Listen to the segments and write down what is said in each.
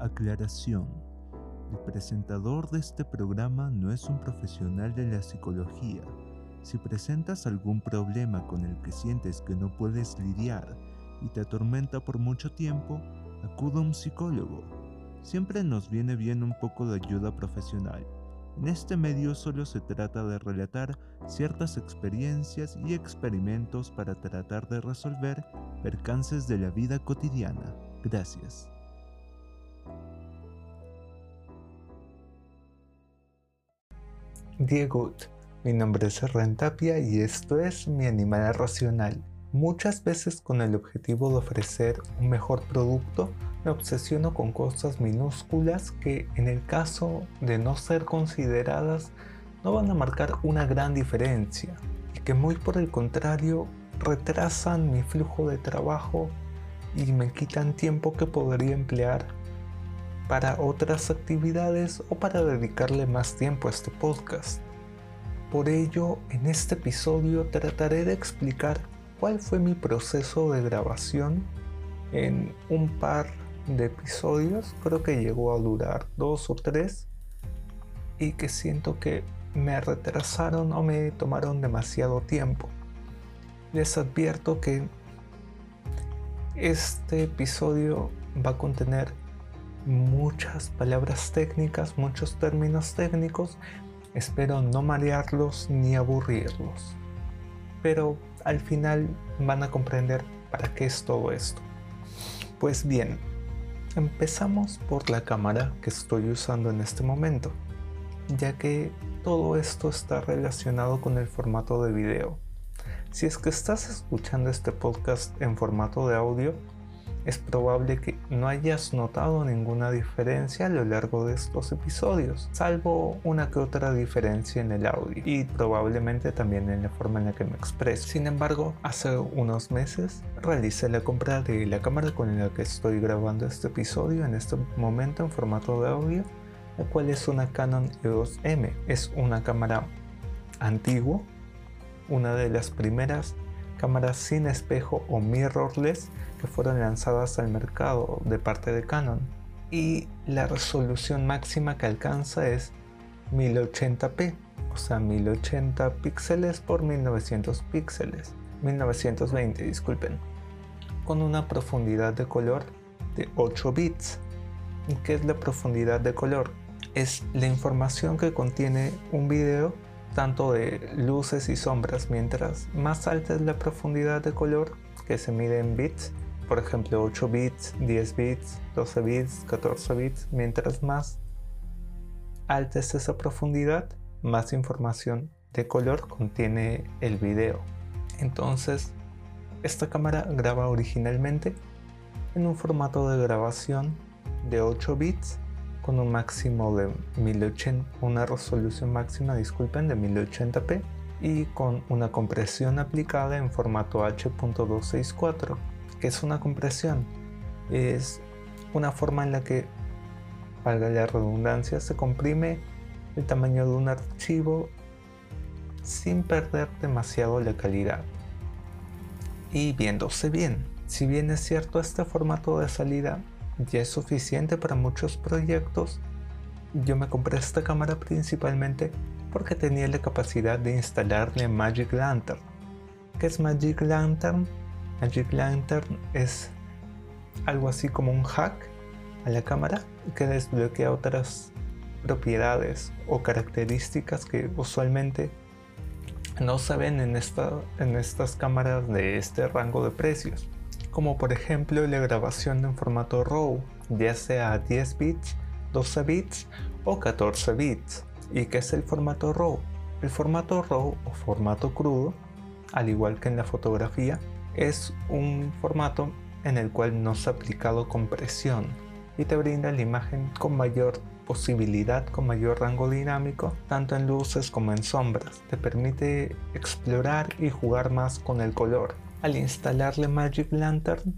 Aclaración. El presentador de este programa no es un profesional de la psicología. Si presentas algún problema con el que sientes que no puedes lidiar y te atormenta por mucho tiempo, acude a un psicólogo. Siempre nos viene bien un poco de ayuda profesional. En este medio solo se trata de relatar ciertas experiencias y experimentos para tratar de resolver percances de la vida cotidiana. Gracias. Diego, mi nombre es Rentapia y esto es Mi Animal Racional. Muchas veces con el objetivo de ofrecer un mejor producto, me obsesiono con cosas minúsculas que en el caso de no ser consideradas no van a marcar una gran diferencia y que muy por el contrario retrasan mi flujo de trabajo y me quitan tiempo que podría emplear para otras actividades o para dedicarle más tiempo a este podcast. Por ello, en este episodio trataré de explicar cuál fue mi proceso de grabación en un par de episodios, creo que llegó a durar dos o tres, y que siento que me retrasaron o me tomaron demasiado tiempo. Les advierto que este episodio va a contener muchas palabras técnicas, muchos términos técnicos. Espero no marearlos ni aburrirlos. Pero al final van a comprender para qué es todo esto. Pues bien, Empezamos por la cámara que estoy usando en este momento, ya que todo esto está relacionado con el formato de video. Si es que estás escuchando este podcast en formato de audio, es probable que no hayas notado ninguna diferencia a lo largo de estos episodios, salvo una que otra diferencia en el audio y probablemente también en la forma en la que me expreso. Sin embargo, hace unos meses realicé la compra de la cámara con la que estoy grabando este episodio en este momento en formato de audio, la cual es una Canon EOS M. Es una cámara antigua, una de las primeras cámaras sin espejo o mirrorless que fueron lanzadas al mercado de parte de Canon. Y la resolución máxima que alcanza es 1080p, o sea 1080 píxeles por 1900 píxeles, 1920 disculpen, con una profundidad de color de 8 bits. ¿Y qué es la profundidad de color? Es la información que contiene un video tanto de luces y sombras, mientras más alta es la profundidad de color que se mide en bits, por ejemplo 8 bits, 10 bits, 12 bits, 14 bits, mientras más alta es esa profundidad, más información de color contiene el video. Entonces, esta cámara graba originalmente en un formato de grabación de 8 bits con un máximo de 1080, una resolución máxima, disculpen, de 1080p y con una compresión aplicada en formato H.264 que es una compresión? Es una forma en la que, valga la redundancia, se comprime el tamaño de un archivo sin perder demasiado la calidad y viéndose bien. Si bien es cierto este formato de salida ya es suficiente para muchos proyectos, yo me compré esta cámara principalmente porque tenía la capacidad de instalarle Magic Lantern. ¿Qué es Magic Lantern? Magic Lantern es algo así como un hack a la cámara que desbloquea otras propiedades o características que usualmente no se ven en, en estas cámaras de este rango de precios como por ejemplo la grabación en formato RAW ya sea 10 bits, 12 bits o 14 bits ¿y qué es el formato RAW? el formato RAW o formato crudo al igual que en la fotografía es un formato en el cual no se ha aplicado compresión y te brinda la imagen con mayor posibilidad, con mayor rango dinámico, tanto en luces como en sombras. Te permite explorar y jugar más con el color. Al instalarle Magic Lantern,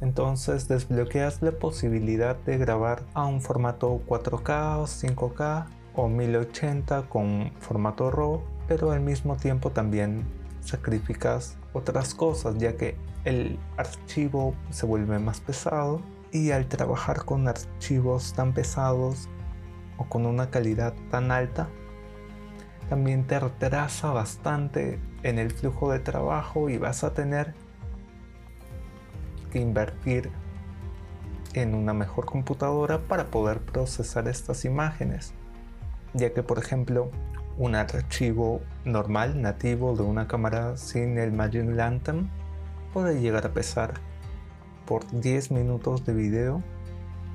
entonces desbloqueas la posibilidad de grabar a un formato 4K o 5K o 1080 con formato RAW, pero al mismo tiempo también sacrificas otras cosas ya que el archivo se vuelve más pesado Y al trabajar con archivos tan pesados o con una calidad tan alta, también te retrasa bastante en el flujo de trabajo y vas a tener que invertir en una mejor computadora para poder procesar estas imágenes, ya que por ejemplo un archivo normal nativo de una cámara sin el Magic Lantern puede llegar a pesar por 10 minutos de video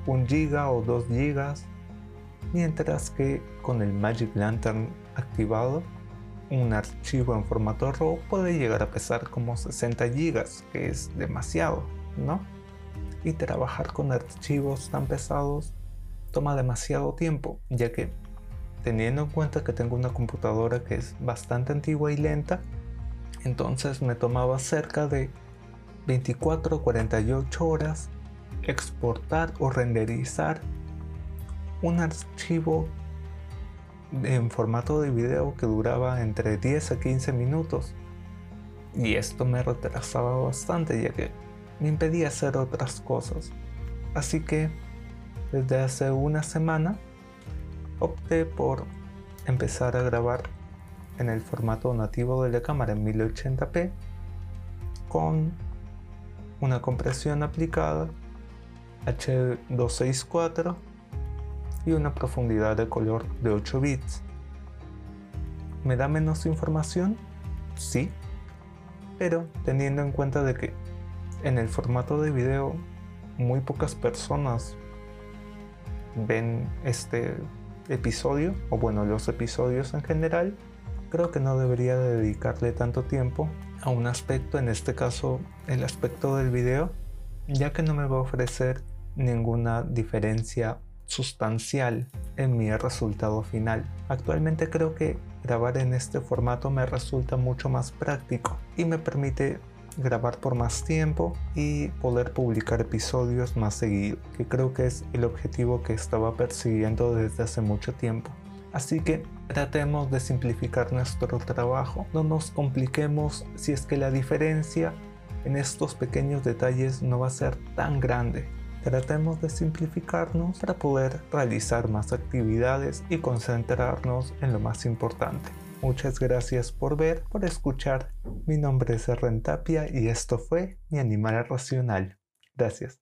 1 giga o 2 gigas mientras que con el Magic Lantern activado un archivo en formato RAW puede llegar a pesar como 60 gigas que es demasiado ¿no? y trabajar con archivos tan pesados toma demasiado tiempo ya que teniendo en cuenta que tengo una computadora que es bastante antigua y lenta entonces me tomaba cerca de 24 o 48 horas exportar o renderizar un archivo en formato de video que duraba entre 10 a 15 minutos. Y esto me retrasaba bastante ya que me impedía hacer otras cosas. Así que desde hace una semana opté por empezar a grabar en el formato nativo de la cámara en 1080p con una compresión aplicada H264 y una profundidad de color de 8 bits. ¿Me da menos información? Sí, pero teniendo en cuenta de que en el formato de video muy pocas personas ven este episodio, o bueno, los episodios en general, creo que no debería dedicarle tanto tiempo a un aspecto, en este caso el aspecto del video, ya que no me va a ofrecer ninguna diferencia sustancial en mi resultado final. Actualmente creo que grabar en este formato me resulta mucho más práctico y me permite grabar por más tiempo y poder publicar episodios más seguido, que creo que es el objetivo que estaba persiguiendo desde hace mucho tiempo. Así que tratemos de simplificar nuestro trabajo, no nos compliquemos si es que la diferencia en estos pequeños detalles no va a ser tan grande. Tratemos de simplificarnos para poder realizar más actividades y concentrarnos en lo más importante. Muchas gracias por ver, por escuchar. Mi nombre es Rentapia y esto fue Mi Animal Racional. Gracias.